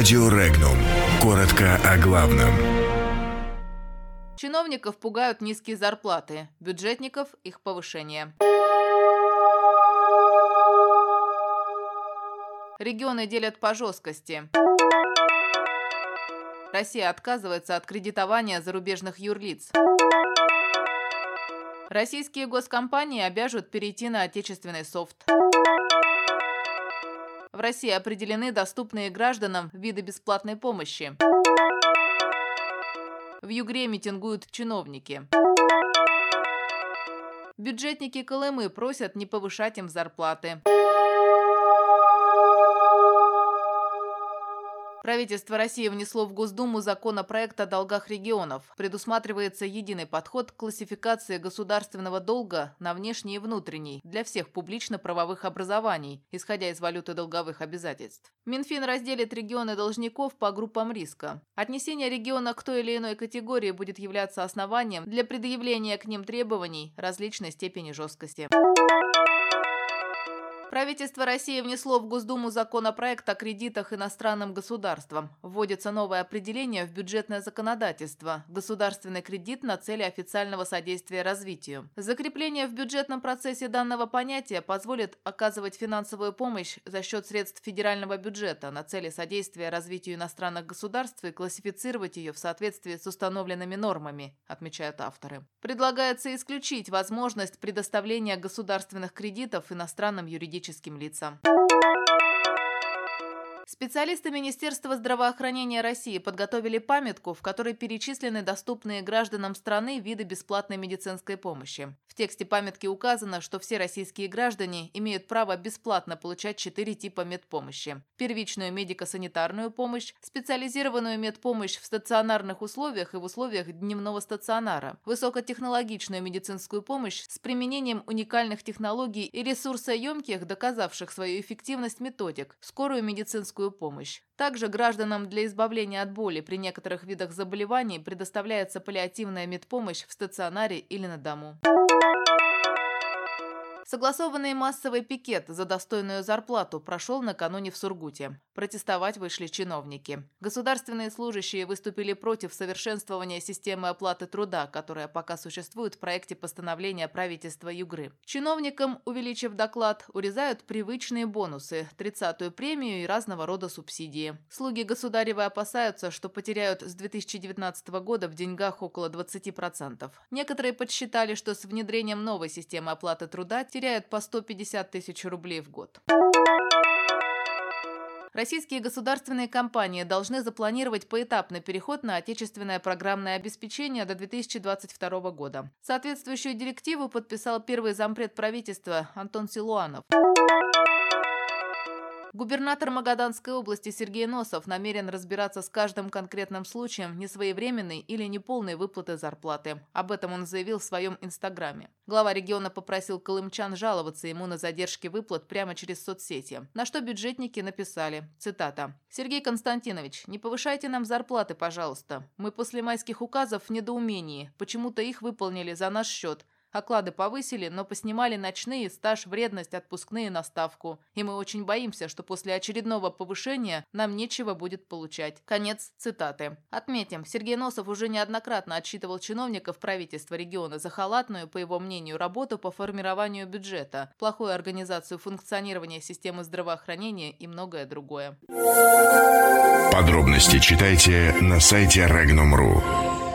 Радио Регнум. Коротко о главном. Чиновников пугают низкие зарплаты, бюджетников – их повышение. Регионы делят по жесткости. Россия отказывается от кредитования зарубежных юрлиц. Российские госкомпании обяжут перейти на отечественный софт. В России определены доступные гражданам виды бесплатной помощи. В Югре митингуют чиновники. Бюджетники Колымы просят не повышать им зарплаты. Правительство России внесло в Госдуму законопроект о долгах регионов. Предусматривается единый подход к классификации государственного долга на внешний и внутренний для всех публично-правовых образований, исходя из валюты долговых обязательств. Минфин разделит регионы должников по группам риска. Отнесение региона к той или иной категории будет являться основанием для предъявления к ним требований различной степени жесткости. Правительство России внесло в Госдуму законопроект о кредитах иностранным государствам. Вводится новое определение в бюджетное законодательство – государственный кредит на цели официального содействия развитию. Закрепление в бюджетном процессе данного понятия позволит оказывать финансовую помощь за счет средств федерального бюджета на цели содействия развитию иностранных государств и классифицировать ее в соответствии с установленными нормами, отмечают авторы. Предлагается исключить возможность предоставления государственных кредитов иностранным юридическим юридическим лицам. Специалисты Министерства здравоохранения России подготовили памятку, в которой перечислены доступные гражданам страны виды бесплатной медицинской помощи. В тексте памятки указано, что все российские граждане имеют право бесплатно получать четыре типа медпомощи. Первичную медико-санитарную помощь, специализированную медпомощь в стационарных условиях и в условиях дневного стационара, высокотехнологичную медицинскую помощь с применением уникальных технологий и ресурсоемких, доказавших свою эффективность методик, скорую медицинскую помощь. Также гражданам для избавления от боли при некоторых видах заболеваний предоставляется паллиативная медпомощь в стационаре или на дому. Согласованный массовый пикет за достойную зарплату прошел накануне в Сургуте. Протестовать вышли чиновники. Государственные служащие выступили против совершенствования системы оплаты труда, которая пока существует в проекте постановления правительства Югры. Чиновникам, увеличив доклад, урезают привычные бонусы, 30-ю премию и разного рода субсидии. Слуги государевы опасаются, что потеряют с 2019 года в деньгах около 20%. Некоторые подсчитали, что с внедрением новой системы оплаты труда теряют по 150 тысяч рублей в год. Российские государственные компании должны запланировать поэтапный переход на отечественное программное обеспечение до 2022 года. Соответствующую директиву подписал первый зампред правительства Антон Силуанов. Губернатор Магаданской области Сергей Носов намерен разбираться с каждым конкретным случаем несвоевременной или неполной выплаты зарплаты. Об этом он заявил в своем инстаграме. Глава региона попросил колымчан жаловаться ему на задержки выплат прямо через соцсети. На что бюджетники написали, цитата, «Сергей Константинович, не повышайте нам зарплаты, пожалуйста. Мы после майских указов в недоумении. Почему-то их выполнили за наш счет. Оклады повысили, но поснимали ночные, стаж, вредность, отпускные на ставку. И мы очень боимся, что после очередного повышения нам нечего будет получать. Конец цитаты. Отметим, Сергей Носов уже неоднократно отчитывал чиновников правительства региона за халатную, по его мнению, работу по формированию бюджета, плохую организацию функционирования системы здравоохранения и многое другое. Подробности читайте на сайте Regnum.ru.